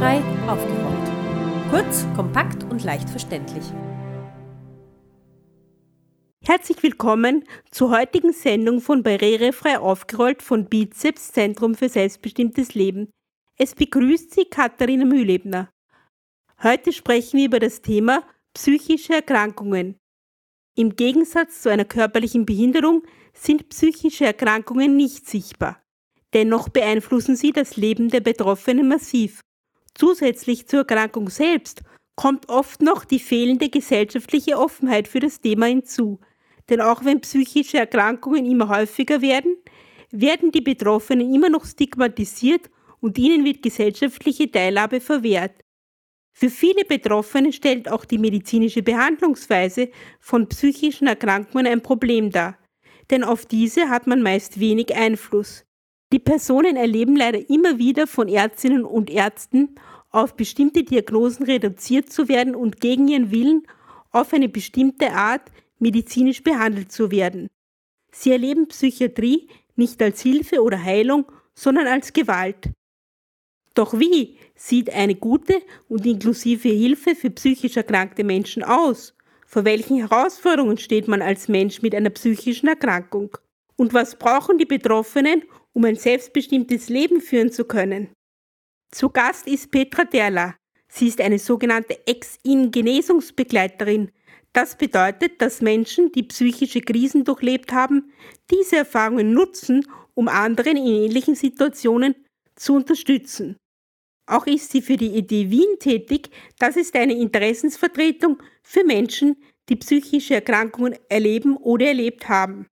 Barrierefrei aufgeräumt. Kurz, kompakt und leicht verständlich. Herzlich willkommen zur heutigen Sendung von Barrierefrei aufgerollt von Bizeps Zentrum für selbstbestimmtes Leben. Es begrüßt Sie Katharina Mühlebner. Heute sprechen wir über das Thema psychische Erkrankungen. Im Gegensatz zu einer körperlichen Behinderung sind psychische Erkrankungen nicht sichtbar. Dennoch beeinflussen sie das Leben der Betroffenen massiv. Zusätzlich zur Erkrankung selbst kommt oft noch die fehlende gesellschaftliche Offenheit für das Thema hinzu. Denn auch wenn psychische Erkrankungen immer häufiger werden, werden die Betroffenen immer noch stigmatisiert und ihnen wird gesellschaftliche Teilhabe verwehrt. Für viele Betroffene stellt auch die medizinische Behandlungsweise von psychischen Erkrankungen ein Problem dar, denn auf diese hat man meist wenig Einfluss. Die Personen erleben leider immer wieder von Ärztinnen und Ärzten auf bestimmte Diagnosen reduziert zu werden und gegen ihren Willen auf eine bestimmte Art medizinisch behandelt zu werden. Sie erleben Psychiatrie nicht als Hilfe oder Heilung, sondern als Gewalt. Doch wie sieht eine gute und inklusive Hilfe für psychisch erkrankte Menschen aus? Vor welchen Herausforderungen steht man als Mensch mit einer psychischen Erkrankung? Und was brauchen die Betroffenen, um ein selbstbestimmtes Leben führen zu können? Zu Gast ist Petra Derla. Sie ist eine sogenannte Ex-In-Genesungsbegleiterin. Das bedeutet, dass Menschen, die psychische Krisen durchlebt haben, diese Erfahrungen nutzen, um anderen in ähnlichen Situationen zu unterstützen. Auch ist sie für die Idee Wien tätig. Das ist eine Interessensvertretung für Menschen, die psychische Erkrankungen erleben oder erlebt haben.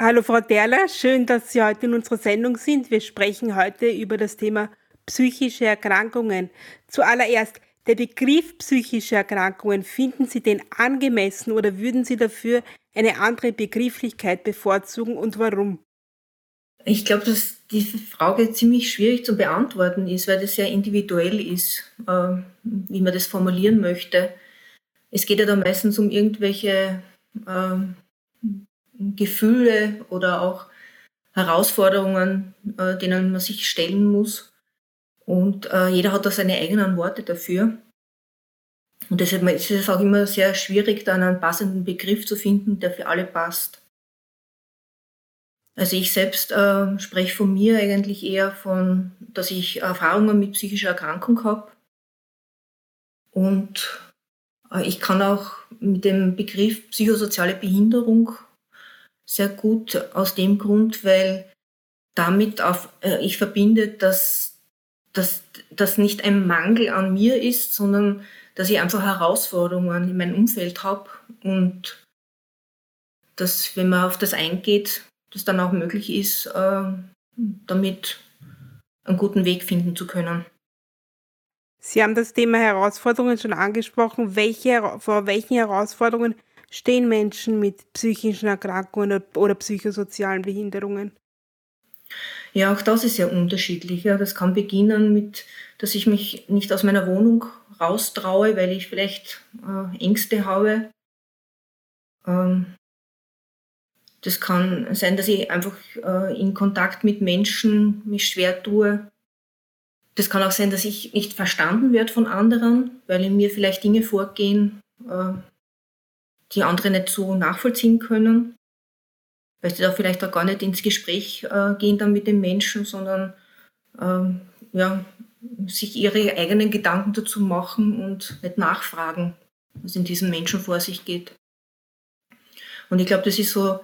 Hallo Frau Derler, schön, dass Sie heute in unserer Sendung sind. Wir sprechen heute über das Thema psychische Erkrankungen. Zuallererst, der Begriff psychische Erkrankungen, finden Sie den angemessen oder würden Sie dafür eine andere Begrifflichkeit bevorzugen und warum? Ich glaube, dass diese Frage ziemlich schwierig zu beantworten ist, weil das sehr individuell ist, äh, wie man das formulieren möchte. Es geht ja da meistens um irgendwelche äh, Gefühle oder auch Herausforderungen, äh, denen man sich stellen muss. Und äh, jeder hat da seine eigenen Worte dafür. Und deshalb ist es auch immer sehr schwierig, dann einen passenden Begriff zu finden, der für alle passt. Also ich selbst äh, spreche von mir eigentlich eher von, dass ich Erfahrungen mit psychischer Erkrankung habe. Und äh, ich kann auch mit dem Begriff psychosoziale Behinderung sehr gut aus dem Grund, weil damit auf, äh, ich verbinde, dass, dass das nicht ein Mangel an mir ist, sondern dass ich einfach Herausforderungen in meinem Umfeld habe und dass, wenn man auf das eingeht, das dann auch möglich ist, äh, damit einen guten Weg finden zu können. Sie haben das Thema Herausforderungen schon angesprochen. Welche, vor welchen Herausforderungen stehen Menschen mit psychischen Erkrankungen oder psychosozialen Behinderungen? Ja, auch das ist ja unterschiedlich. Ja, das kann beginnen mit, dass ich mich nicht aus meiner Wohnung raustraue, weil ich vielleicht äh, Ängste habe. Ähm, das kann sein, dass ich einfach äh, in Kontakt mit Menschen mich schwer tue. Das kann auch sein, dass ich nicht verstanden werde von anderen, weil in mir vielleicht Dinge vorgehen, äh, die andere nicht so nachvollziehen können, weil sie da vielleicht auch gar nicht ins Gespräch äh, gehen dann mit den Menschen, sondern ähm, ja, sich ihre eigenen Gedanken dazu machen und nicht nachfragen, was in diesem Menschen vor sich geht. Und ich glaube, das ist so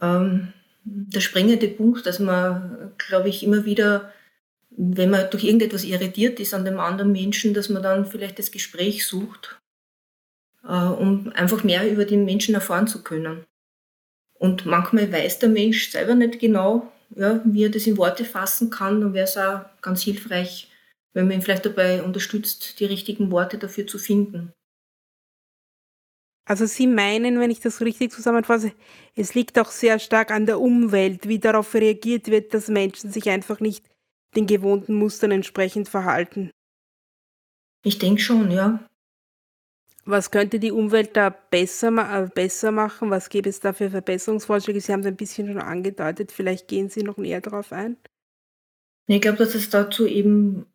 ähm, der springende Punkt, dass man, glaube ich, immer wieder, wenn man durch irgendetwas irritiert ist an dem anderen Menschen, dass man dann vielleicht das Gespräch sucht um einfach mehr über den Menschen erfahren zu können. Und manchmal weiß der Mensch selber nicht genau, ja, wie er das in Worte fassen kann. Dann wäre es auch ganz hilfreich, wenn man ihn vielleicht dabei unterstützt, die richtigen Worte dafür zu finden. Also Sie meinen, wenn ich das richtig zusammenfasse, es liegt auch sehr stark an der Umwelt, wie darauf reagiert wird, dass Menschen sich einfach nicht den gewohnten Mustern entsprechend verhalten. Ich denke schon, ja. Was könnte die Umwelt da besser, ma- äh, besser machen? Was gäbe es da für Verbesserungsvorschläge? Sie haben es ein bisschen schon angedeutet, vielleicht gehen Sie noch näher darauf ein. Ich glaube, dass es dazu eben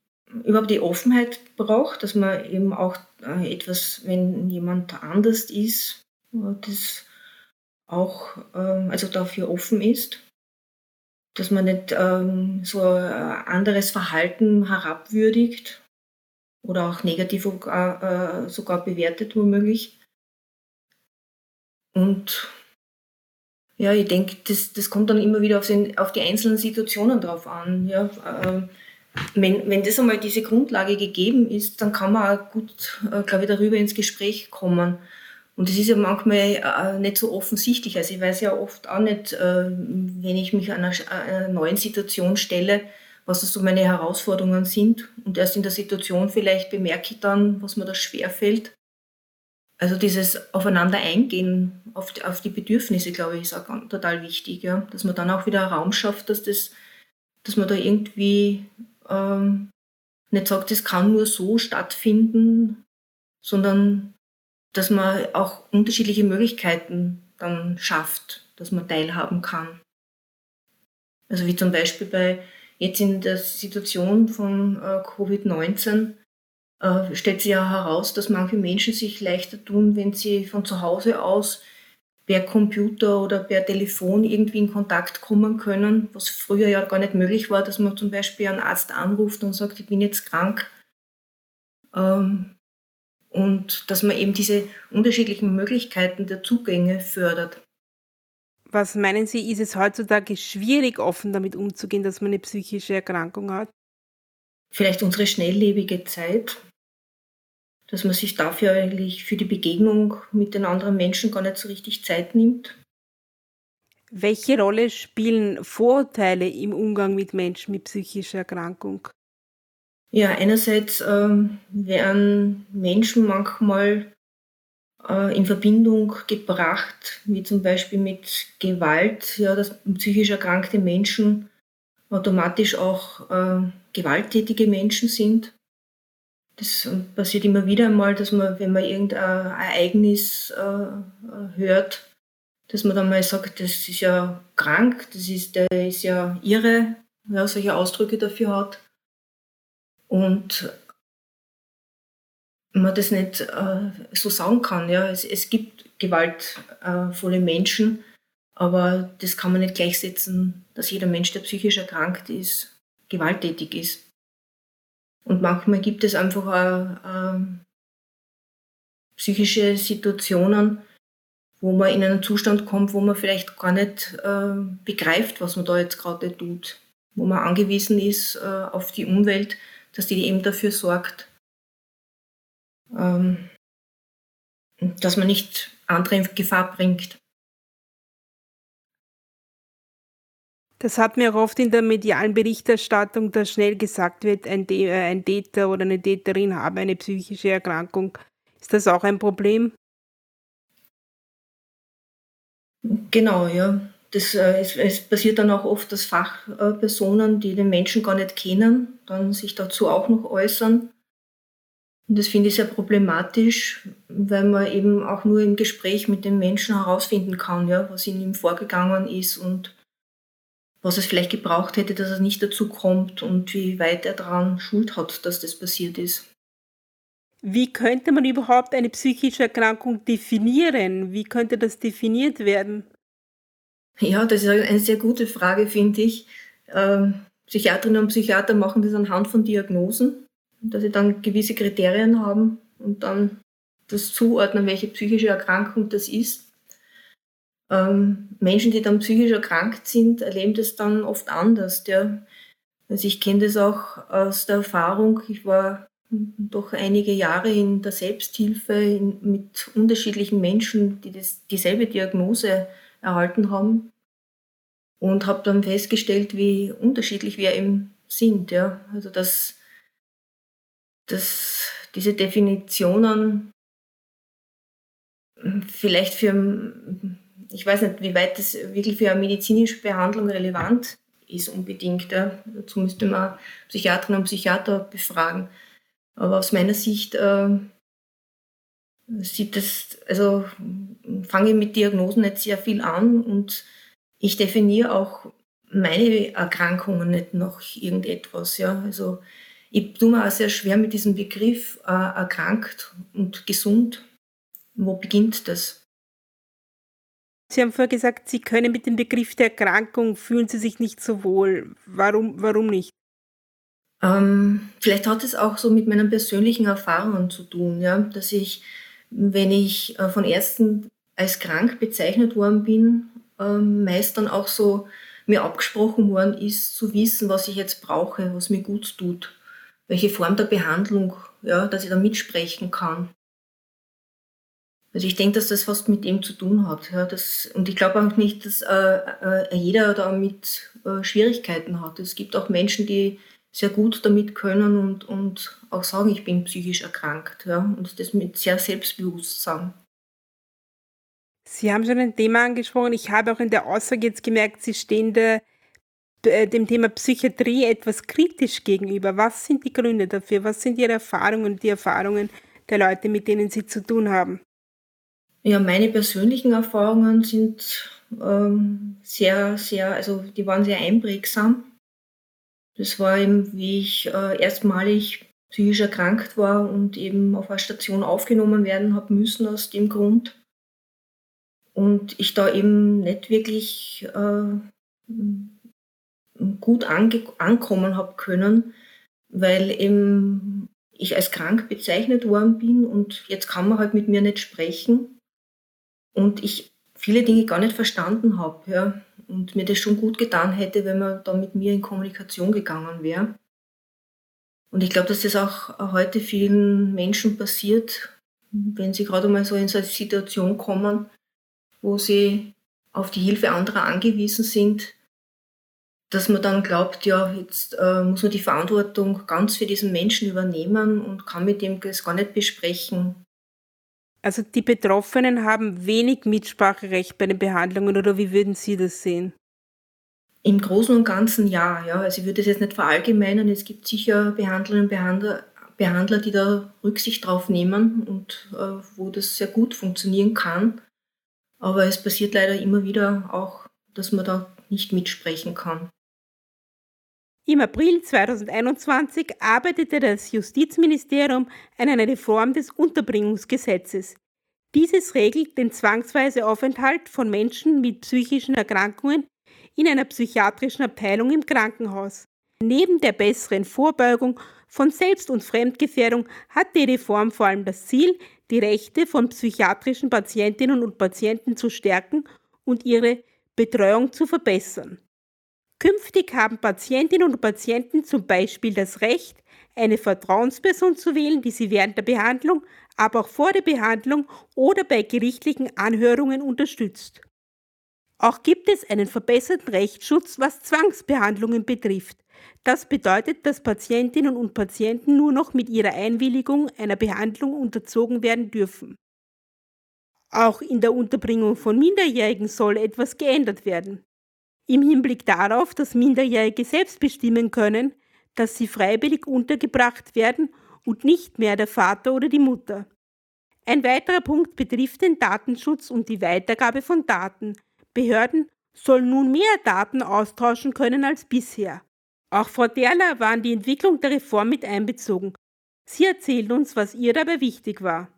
überhaupt die Offenheit braucht, dass man eben auch äh, etwas, wenn jemand anders ist, äh, das auch ähm, also dafür offen ist, dass man nicht ähm, so anderes Verhalten herabwürdigt oder auch negativ sogar, äh, sogar bewertet womöglich. Und ja, ich denke, das, das kommt dann immer wieder auf, den, auf die einzelnen Situationen drauf an. Ja. Ähm, wenn, wenn das einmal diese Grundlage gegeben ist, dann kann man auch gut, äh, glaube ich, darüber ins Gespräch kommen. Und das ist ja manchmal äh, nicht so offensichtlich. Also ich weiß ja oft auch nicht, äh, wenn ich mich einer, einer neuen Situation stelle, was so meine Herausforderungen sind. Und erst in der Situation vielleicht bemerke ich dann, was mir da schwerfällt. Also dieses Aufeinander eingehen, auf die, auf die Bedürfnisse, glaube ich, ist auch total wichtig. Ja? Dass man dann auch wieder Raum schafft, dass, das, dass man da irgendwie ähm, nicht sagt, das kann nur so stattfinden, sondern dass man auch unterschiedliche Möglichkeiten dann schafft, dass man teilhaben kann. Also wie zum Beispiel bei jetzt in der Situation von äh, Covid-19 äh, stellt sich ja heraus, dass manche Menschen sich leichter tun, wenn sie von zu Hause aus per Computer oder per Telefon irgendwie in Kontakt kommen können, was früher ja gar nicht möglich war, dass man zum Beispiel einen Arzt anruft und sagt, ich bin jetzt krank. Ähm, und dass man eben diese unterschiedlichen Möglichkeiten der Zugänge fördert. Was meinen Sie, ist es heutzutage schwierig, offen damit umzugehen, dass man eine psychische Erkrankung hat? Vielleicht unsere schnelllebige Zeit, dass man sich dafür eigentlich für die Begegnung mit den anderen Menschen gar nicht so richtig Zeit nimmt. Welche Rolle spielen Vorurteile im Umgang mit Menschen mit psychischer Erkrankung? Ja, einerseits ähm, werden Menschen manchmal in Verbindung gebracht, wie zum Beispiel mit Gewalt, ja, dass psychisch erkrankte Menschen automatisch auch äh, gewalttätige Menschen sind. Das passiert immer wieder einmal, dass man, wenn man irgendein Ereignis äh, hört, dass man dann mal sagt, das ist ja krank, das ist, der ist ja irre, ja, solche Ausdrücke dafür hat. Und man das nicht äh, so sagen kann. Ja. Es, es gibt gewaltvolle Menschen, aber das kann man nicht gleichsetzen, dass jeder Mensch, der psychisch erkrankt ist, gewalttätig ist. Und manchmal gibt es einfach auch, äh, psychische Situationen, wo man in einen Zustand kommt, wo man vielleicht gar nicht äh, begreift, was man da jetzt gerade tut. Wo man angewiesen ist äh, auf die Umwelt, dass die eben dafür sorgt, ähm, dass man nicht andere in Gefahr bringt. Das hat mir auch oft in der medialen Berichterstattung, dass schnell gesagt wird, ein, äh, ein Täter oder eine Täterin habe eine psychische Erkrankung. Ist das auch ein Problem? Genau, ja. Das, äh, es, es, passiert dann auch oft, dass Fachpersonen, die den Menschen gar nicht kennen, dann sich dazu auch noch äußern. Und das finde ich sehr problematisch, weil man eben auch nur im Gespräch mit dem Menschen herausfinden kann, ja, was in ihm vorgegangen ist und was es vielleicht gebraucht hätte, dass er nicht dazu kommt und wie weit er daran Schuld hat, dass das passiert ist. Wie könnte man überhaupt eine psychische Erkrankung definieren? Wie könnte das definiert werden? Ja, das ist eine sehr gute Frage, finde ich. Ähm, Psychiaterinnen und Psychiater machen das anhand von Diagnosen, dass sie dann gewisse Kriterien haben und dann das zuordnen, welche psychische Erkrankung das ist. Ähm, Menschen, die dann psychisch erkrankt sind, erleben das dann oft anders. Ja. Also ich kenne das auch aus der Erfahrung. Ich war doch einige Jahre in der Selbsthilfe in, mit unterschiedlichen Menschen, die das, dieselbe Diagnose erhalten haben und habe dann festgestellt, wie unterschiedlich wir eben sind. Ja. Also dass, dass diese Definitionen vielleicht für ich weiß nicht, wie weit das wirklich für eine medizinische Behandlung relevant ist unbedingt. Ja. Dazu müsste man Psychiaterinnen und Psychiater befragen. Aber aus meiner Sicht äh, sieht das, also fange ich mit Diagnosen nicht sehr viel an und ich definiere auch meine Erkrankungen nicht nach irgendetwas. Ja. Also ich tue mir auch sehr schwer mit diesem Begriff äh, erkrankt und gesund. Wo beginnt das? Sie haben vorher gesagt, Sie können mit dem Begriff der Erkrankung fühlen Sie sich nicht so wohl. Warum, warum nicht? Ähm, vielleicht hat es auch so mit meinen persönlichen Erfahrungen zu tun, ja, dass ich, wenn ich äh, von Ärzten als krank bezeichnet worden bin, äh, meist dann auch so mir abgesprochen worden ist, zu wissen, was ich jetzt brauche, was mir gut tut, welche Form der Behandlung, ja, dass ich da mitsprechen kann. Also ich denke, dass das fast mit dem zu tun hat. Ja, das, und ich glaube auch nicht, dass äh, äh, jeder damit äh, Schwierigkeiten hat. Es gibt auch Menschen, die sehr gut damit können und, und auch sagen, ich bin psychisch erkrankt. Ja, und das mit sehr Selbstbewusstsein. Sie haben schon ein Thema angesprochen. Ich habe auch in der Aussage jetzt gemerkt, Sie stehen äh, dem Thema Psychiatrie etwas kritisch gegenüber. Was sind die Gründe dafür? Was sind Ihre Erfahrungen und die Erfahrungen der Leute, mit denen Sie zu tun haben? Ja, meine persönlichen Erfahrungen sind ähm, sehr, sehr, also die waren sehr einprägsam. Das war eben, wie ich äh, erstmalig psychisch erkrankt war und eben auf einer Station aufgenommen werden habe müssen aus dem Grund und ich da eben nicht wirklich äh, gut ankommen habe können, weil eben ich als krank bezeichnet worden bin und jetzt kann man halt mit mir nicht sprechen und ich viele Dinge gar nicht verstanden habe ja, und mir das schon gut getan hätte, wenn man da mit mir in Kommunikation gegangen wäre. Und ich glaube, dass das auch heute vielen Menschen passiert, wenn sie gerade mal so in so eine Situation kommen, wo sie auf die Hilfe anderer angewiesen sind, dass man dann glaubt, ja, jetzt äh, muss man die Verantwortung ganz für diesen Menschen übernehmen und kann mit dem das gar nicht besprechen. Also die Betroffenen haben wenig Mitspracherecht bei den Behandlungen oder wie würden Sie das sehen? Im Großen und Ganzen ja, ja. Also ich würde es jetzt nicht verallgemeinern. Es gibt sicher Behandlerinnen und Behandler, Behandler, die da Rücksicht drauf nehmen und äh, wo das sehr gut funktionieren kann. Aber es passiert leider immer wieder auch, dass man da nicht mitsprechen kann. Im April 2021 arbeitete das Justizministerium an einer Reform des Unterbringungsgesetzes. Dieses regelt den zwangsweise Aufenthalt von Menschen mit psychischen Erkrankungen in einer psychiatrischen Abteilung im Krankenhaus. Neben der besseren Vorbeugung von Selbst- und Fremdgefährdung hat die Reform vor allem das Ziel, die Rechte von psychiatrischen Patientinnen und Patienten zu stärken und ihre Betreuung zu verbessern. Künftig haben Patientinnen und Patienten zum Beispiel das Recht, eine Vertrauensperson zu wählen, die sie während der Behandlung, aber auch vor der Behandlung oder bei gerichtlichen Anhörungen unterstützt. Auch gibt es einen verbesserten Rechtsschutz, was Zwangsbehandlungen betrifft. Das bedeutet, dass Patientinnen und Patienten nur noch mit ihrer Einwilligung einer Behandlung unterzogen werden dürfen. Auch in der Unterbringung von Minderjährigen soll etwas geändert werden. Im Hinblick darauf, dass Minderjährige selbst bestimmen können, dass sie freiwillig untergebracht werden und nicht mehr der Vater oder die Mutter. Ein weiterer Punkt betrifft den Datenschutz und die Weitergabe von Daten. Behörden sollen nun mehr Daten austauschen können als bisher. Auch Frau Derler war in die Entwicklung der Reform mit einbezogen. Sie erzählt uns, was ihr dabei wichtig war.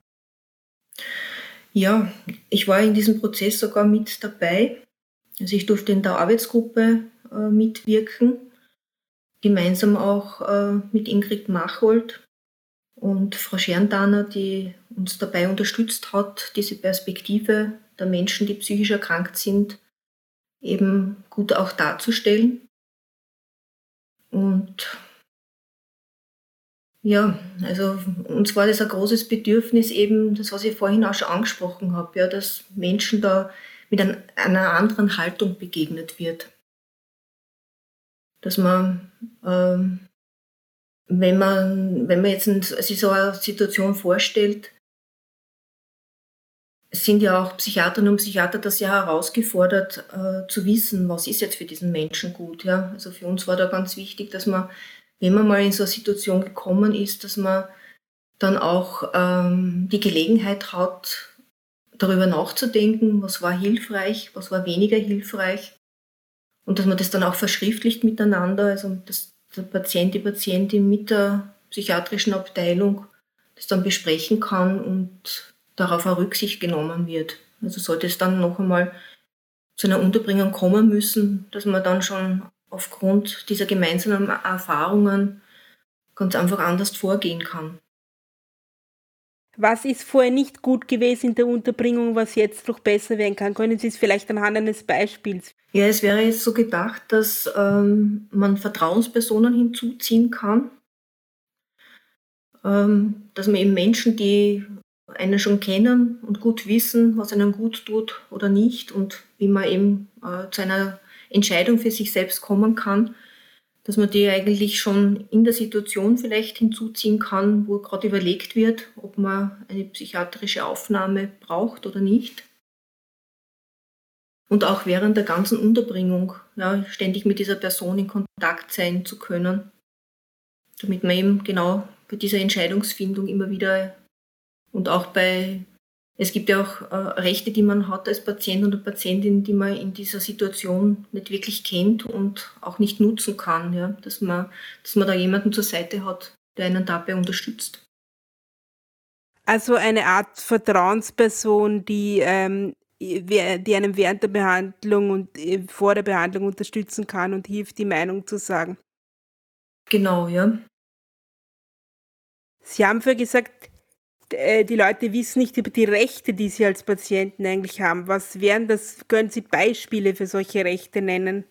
Ja, ich war in diesem Prozess sogar mit dabei. Also ich durfte in der Arbeitsgruppe äh, mitwirken, gemeinsam auch äh, mit Ingrid Machold und Frau Scherndaner, die uns dabei unterstützt hat, diese Perspektive der Menschen, die psychisch erkrankt sind, eben gut auch darzustellen. Und ja, also uns war das ein großes Bedürfnis eben, das was ich vorhin auch schon angesprochen habe, ja, dass Menschen da mit ein, einer anderen Haltung begegnet wird. Dass man, ähm, wenn man, wenn man jetzt sich so eine Situation vorstellt, sind ja auch Psychiaterinnen und Psychiater das ja herausgefordert, äh, zu wissen, was ist jetzt für diesen Menschen gut. Ja? Also für uns war da ganz wichtig, dass man, wenn man mal in so eine Situation gekommen ist, dass man dann auch ähm, die Gelegenheit hat, darüber nachzudenken, was war hilfreich, was war weniger hilfreich und dass man das dann auch verschriftlicht miteinander, also dass der Patient, die Patientin mit der psychiatrischen Abteilung das dann besprechen kann und darauf auch Rücksicht genommen wird. Also sollte es dann noch einmal zu einer Unterbringung kommen müssen, dass man dann schon aufgrund dieser gemeinsamen Erfahrungen ganz einfach anders vorgehen kann. Was ist vorher nicht gut gewesen in der Unterbringung, was jetzt noch besser werden kann? Können Sie es vielleicht anhand eines Beispiels? Ja, es wäre jetzt so gedacht, dass ähm, man Vertrauenspersonen hinzuziehen kann, ähm, dass man eben Menschen, die einen schon kennen und gut wissen, was einem gut tut oder nicht und wie man eben äh, zu einer Entscheidung für sich selbst kommen kann, dass man die eigentlich schon in der Situation vielleicht hinzuziehen kann, wo gerade überlegt wird, ob man eine psychiatrische Aufnahme braucht oder nicht. Und auch während der ganzen Unterbringung ja, ständig mit dieser Person in Kontakt sein zu können, damit man eben genau bei dieser Entscheidungsfindung immer wieder und auch bei es gibt ja auch äh, Rechte, die man hat als Patient oder Patientin, die man in dieser Situation nicht wirklich kennt und auch nicht nutzen kann. Ja? Dass, man, dass man da jemanden zur Seite hat, der einen dabei unterstützt. Also eine Art Vertrauensperson, die, ähm, die einem während der Behandlung und äh, vor der Behandlung unterstützen kann und hilft, die Meinung zu sagen. Genau, ja. Sie haben vorher gesagt, die Leute wissen nicht über die Rechte, die sie als Patienten eigentlich haben. Was wären das? Können Sie Beispiele für solche Rechte nennen?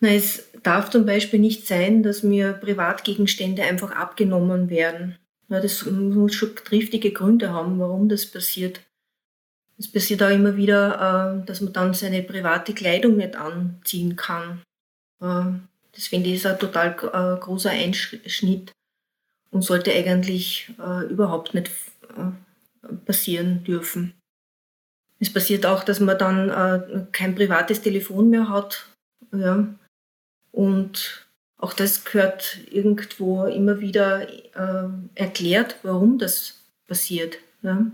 Na, es darf zum Beispiel nicht sein, dass mir Privatgegenstände einfach abgenommen werden. Ja, das muss schon triftige Gründe haben, warum das passiert. Es passiert auch immer wieder, äh, dass man dann seine private Kleidung nicht anziehen kann. Äh, das finde ich ist ein total großer Einschnitt und sollte eigentlich äh, überhaupt nicht äh, passieren dürfen. Es passiert auch, dass man dann äh, kein privates Telefon mehr hat. Ja. Und auch das gehört irgendwo immer wieder äh, erklärt, warum das passiert. Ja.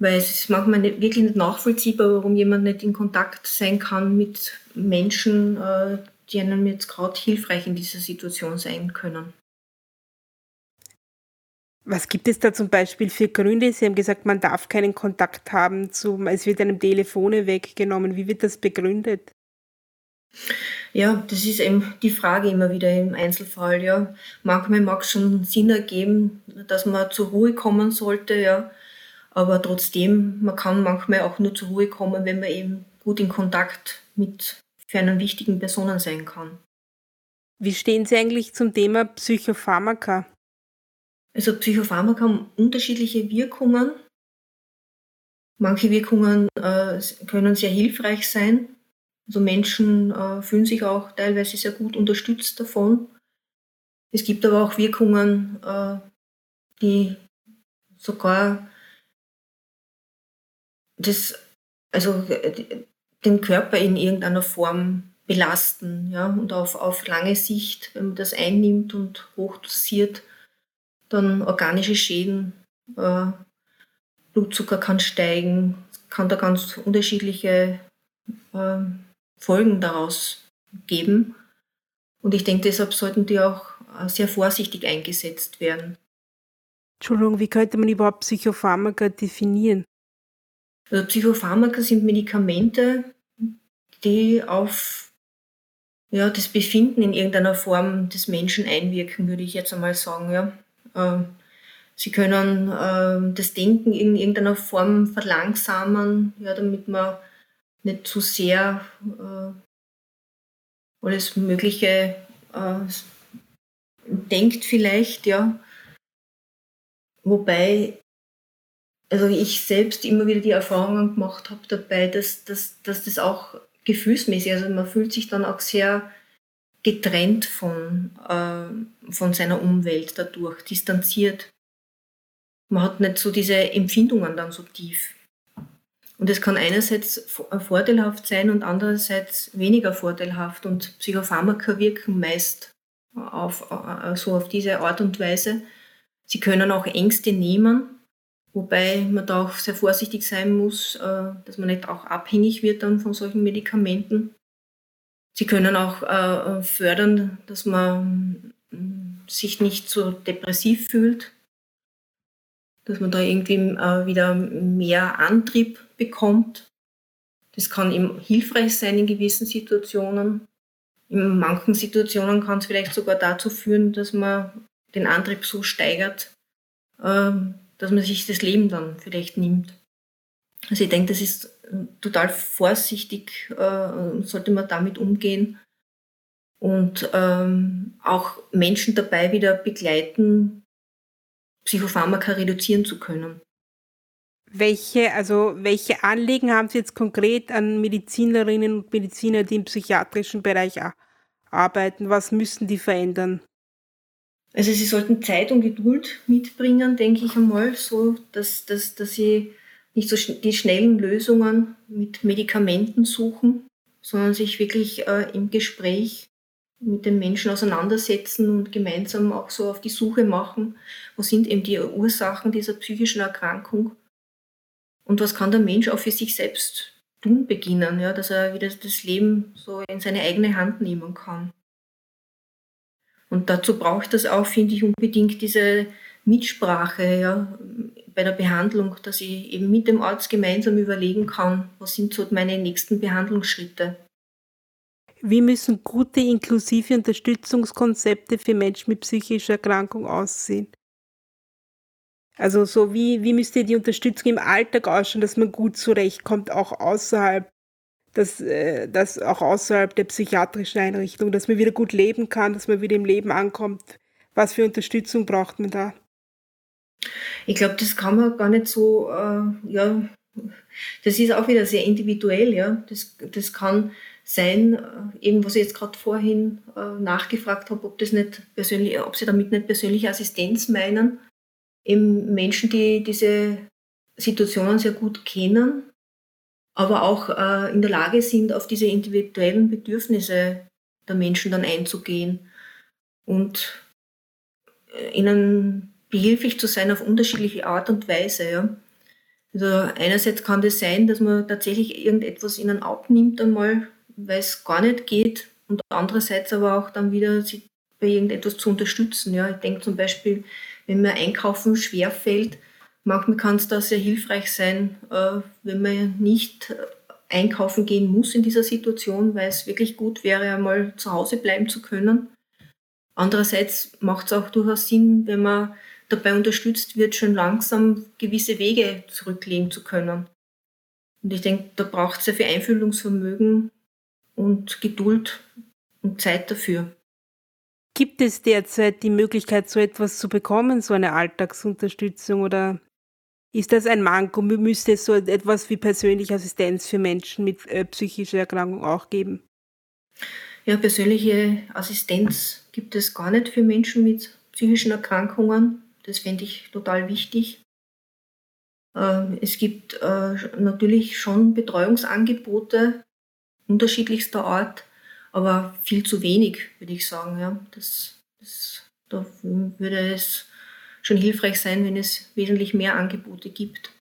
Weil es ist manchmal nicht, wirklich nicht nachvollziehbar, warum jemand nicht in Kontakt sein kann mit Menschen, äh, die einem jetzt gerade hilfreich in dieser Situation sein können. Was gibt es da zum Beispiel für Gründe? Sie haben gesagt, man darf keinen Kontakt haben, zu, es wird einem Telefone weggenommen. Wie wird das begründet? Ja, das ist eben die Frage immer wieder im Einzelfall. Ja. Manchmal mag es schon Sinn ergeben, dass man zur Ruhe kommen sollte, ja. Aber trotzdem, man kann manchmal auch nur zur Ruhe kommen, wenn man eben gut in Kontakt mit für einen wichtigen Personen sein kann. Wie stehen Sie eigentlich zum Thema Psychopharmaka? Also Psychopharmaka haben unterschiedliche Wirkungen. Manche Wirkungen äh, können sehr hilfreich sein. Also Menschen äh, fühlen sich auch teilweise sehr gut unterstützt davon. Es gibt aber auch Wirkungen, äh, die sogar das, also äh, den Körper in irgendeiner Form belasten. Ja? Und auf, auf lange Sicht, wenn man das einnimmt und hochdosiert, dann organische Schäden, äh, Blutzucker kann steigen, kann da ganz unterschiedliche äh, Folgen daraus geben. Und ich denke, deshalb sollten die auch äh, sehr vorsichtig eingesetzt werden. Entschuldigung, wie könnte man überhaupt Psychopharmaka definieren? Also Psychopharmaka sind Medikamente, die auf ja, das Befinden in irgendeiner Form des Menschen einwirken, würde ich jetzt einmal sagen. Ja. Ähm, sie können ähm, das Denken in irgendeiner Form verlangsamen, ja, damit man nicht zu sehr äh, alles Mögliche äh, denkt vielleicht, ja. Wobei, also ich selbst immer wieder die Erfahrungen gemacht habe dabei, dass, dass, dass das auch gefühlsmäßig, also man fühlt sich dann auch sehr getrennt von, äh, von seiner Umwelt dadurch, distanziert. Man hat nicht so diese Empfindungen dann so tief. Und es kann einerseits äh, vorteilhaft sein und andererseits weniger vorteilhaft. Und Psychopharmaka wirken meist auf, also auf diese Art und Weise. Sie können auch Ängste nehmen, wobei man da auch sehr vorsichtig sein muss, äh, dass man nicht auch abhängig wird dann von solchen Medikamenten. Sie können auch äh, fördern, dass man mm, sich nicht so depressiv fühlt, dass man da irgendwie äh, wieder mehr Antrieb bekommt. Das kann eben hilfreich sein in gewissen Situationen. In manchen Situationen kann es vielleicht sogar dazu führen, dass man den Antrieb so steigert, ähm, dass man sich das Leben dann vielleicht nimmt. Also ich denke, das ist total vorsichtig, äh, sollte man damit umgehen und ähm, auch Menschen dabei wieder begleiten, Psychopharmaka reduzieren zu können. Welche, also welche Anliegen haben Sie jetzt konkret an Medizinerinnen und Mediziner, die im psychiatrischen Bereich arbeiten? Was müssen die verändern? Also sie sollten Zeit und Geduld mitbringen, denke ich einmal, so dass, dass, dass sie nicht so die schnellen Lösungen mit Medikamenten suchen, sondern sich wirklich äh, im Gespräch mit den Menschen auseinandersetzen und gemeinsam auch so auf die Suche machen, wo sind eben die Ursachen dieser psychischen Erkrankung und was kann der Mensch auch für sich selbst tun beginnen, ja, dass er wieder das Leben so in seine eigene Hand nehmen kann. Und dazu braucht es auch, finde ich, unbedingt diese Mitsprache ja, bei der Behandlung, dass ich eben mit dem Arzt gemeinsam überlegen kann, was sind so meine nächsten Behandlungsschritte. Wie müssen gute inklusive Unterstützungskonzepte für Menschen mit psychischer Erkrankung aussehen? Also so wie, wie müsste die Unterstützung im Alltag ausschauen, dass man gut zurechtkommt, auch außerhalb, dass, äh, dass auch außerhalb der psychiatrischen Einrichtung, dass man wieder gut leben kann, dass man wieder im Leben ankommt. Was für Unterstützung braucht man da? Ich glaube, das kann man gar nicht so, äh, ja, das ist auch wieder sehr individuell, ja. Das, das kann sein, äh, eben was ich jetzt gerade vorhin äh, nachgefragt habe, ob das nicht persönlich, ob sie damit nicht persönliche Assistenz meinen, eben Menschen, die diese Situationen sehr gut kennen, aber auch äh, in der Lage sind, auf diese individuellen Bedürfnisse der Menschen dann einzugehen und äh, ihnen behilflich zu sein auf unterschiedliche Art und Weise. Ja. Also einerseits kann das sein, dass man tatsächlich irgendetwas ihnen abnimmt einmal, weil es gar nicht geht und andererseits aber auch dann wieder sie bei irgendetwas zu unterstützen. Ja. Ich denke zum Beispiel, wenn mir Einkaufen schwerfällt, manchmal kann es da sehr hilfreich sein, äh, wenn man nicht einkaufen gehen muss in dieser Situation, weil es wirklich gut wäre, einmal zu Hause bleiben zu können. Andererseits macht es auch durchaus Sinn, wenn man dabei unterstützt wird, schon langsam gewisse Wege zurücklegen zu können. Und ich denke, da braucht es sehr viel Einfühlungsvermögen und Geduld und Zeit dafür. Gibt es derzeit die Möglichkeit, so etwas zu bekommen, so eine Alltagsunterstützung oder ist das ein Manko? Müsste es so etwas wie persönliche Assistenz für Menschen mit äh, psychischer Erkrankung auch geben? Ja, persönliche Assistenz gibt es gar nicht für Menschen mit psychischen Erkrankungen. Das fände ich total wichtig. Ähm, es gibt äh, natürlich schon Betreuungsangebote unterschiedlichster Art, aber viel zu wenig, würde ich sagen. Ja. Das, das, da würde es schon hilfreich sein, wenn es wesentlich mehr Angebote gibt.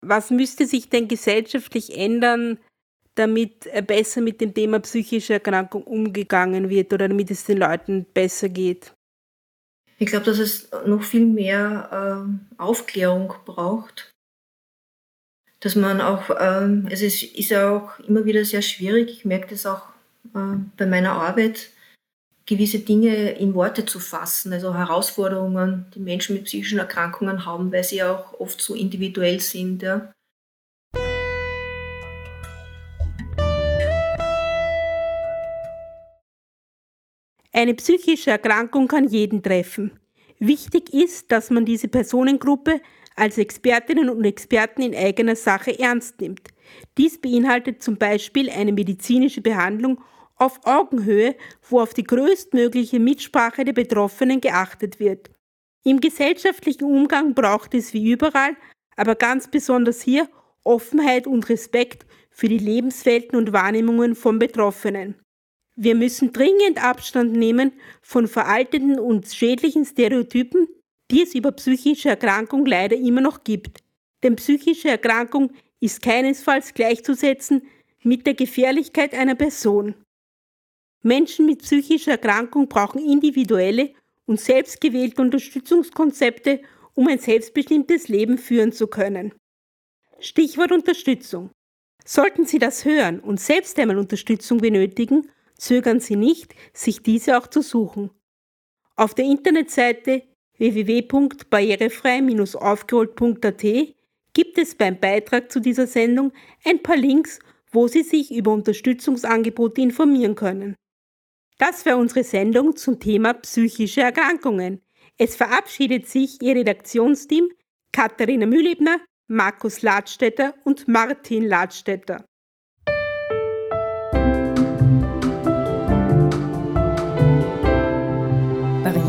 Was müsste sich denn gesellschaftlich ändern, damit äh, besser mit dem Thema psychische Erkrankung umgegangen wird oder damit es den Leuten besser geht? Ich glaube, dass es noch viel mehr äh, Aufklärung braucht dass man auch, ähm, es ist ja auch immer wieder sehr schwierig, ich merke das auch äh, bei meiner Arbeit, gewisse Dinge in Worte zu fassen, also Herausforderungen, die Menschen mit psychischen Erkrankungen haben, weil sie ja auch oft so individuell sind. Ja. Eine psychische Erkrankung kann jeden treffen. Wichtig ist, dass man diese Personengruppe als Expertinnen und Experten in eigener Sache ernst nimmt. Dies beinhaltet zum Beispiel eine medizinische Behandlung auf Augenhöhe, wo auf die größtmögliche Mitsprache der Betroffenen geachtet wird. Im gesellschaftlichen Umgang braucht es wie überall, aber ganz besonders hier Offenheit und Respekt für die Lebenswelten und Wahrnehmungen von Betroffenen. Wir müssen dringend Abstand nehmen von veralteten und schädlichen Stereotypen, die es über psychische Erkrankung leider immer noch gibt. Denn psychische Erkrankung ist keinesfalls gleichzusetzen mit der Gefährlichkeit einer Person. Menschen mit psychischer Erkrankung brauchen individuelle und selbstgewählte Unterstützungskonzepte, um ein selbstbestimmtes Leben führen zu können. Stichwort Unterstützung. Sollten Sie das hören und selbst einmal Unterstützung benötigen, zögern Sie nicht, sich diese auch zu suchen. Auf der Internetseite www.barrierefrei-aufgeholt.at gibt es beim Beitrag zu dieser Sendung ein paar Links, wo Sie sich über Unterstützungsangebote informieren können. Das war unsere Sendung zum Thema psychische Erkrankungen. Es verabschiedet sich Ihr Redaktionsteam Katharina Mühlebner, Markus Ladstätter und Martin Ladstätter.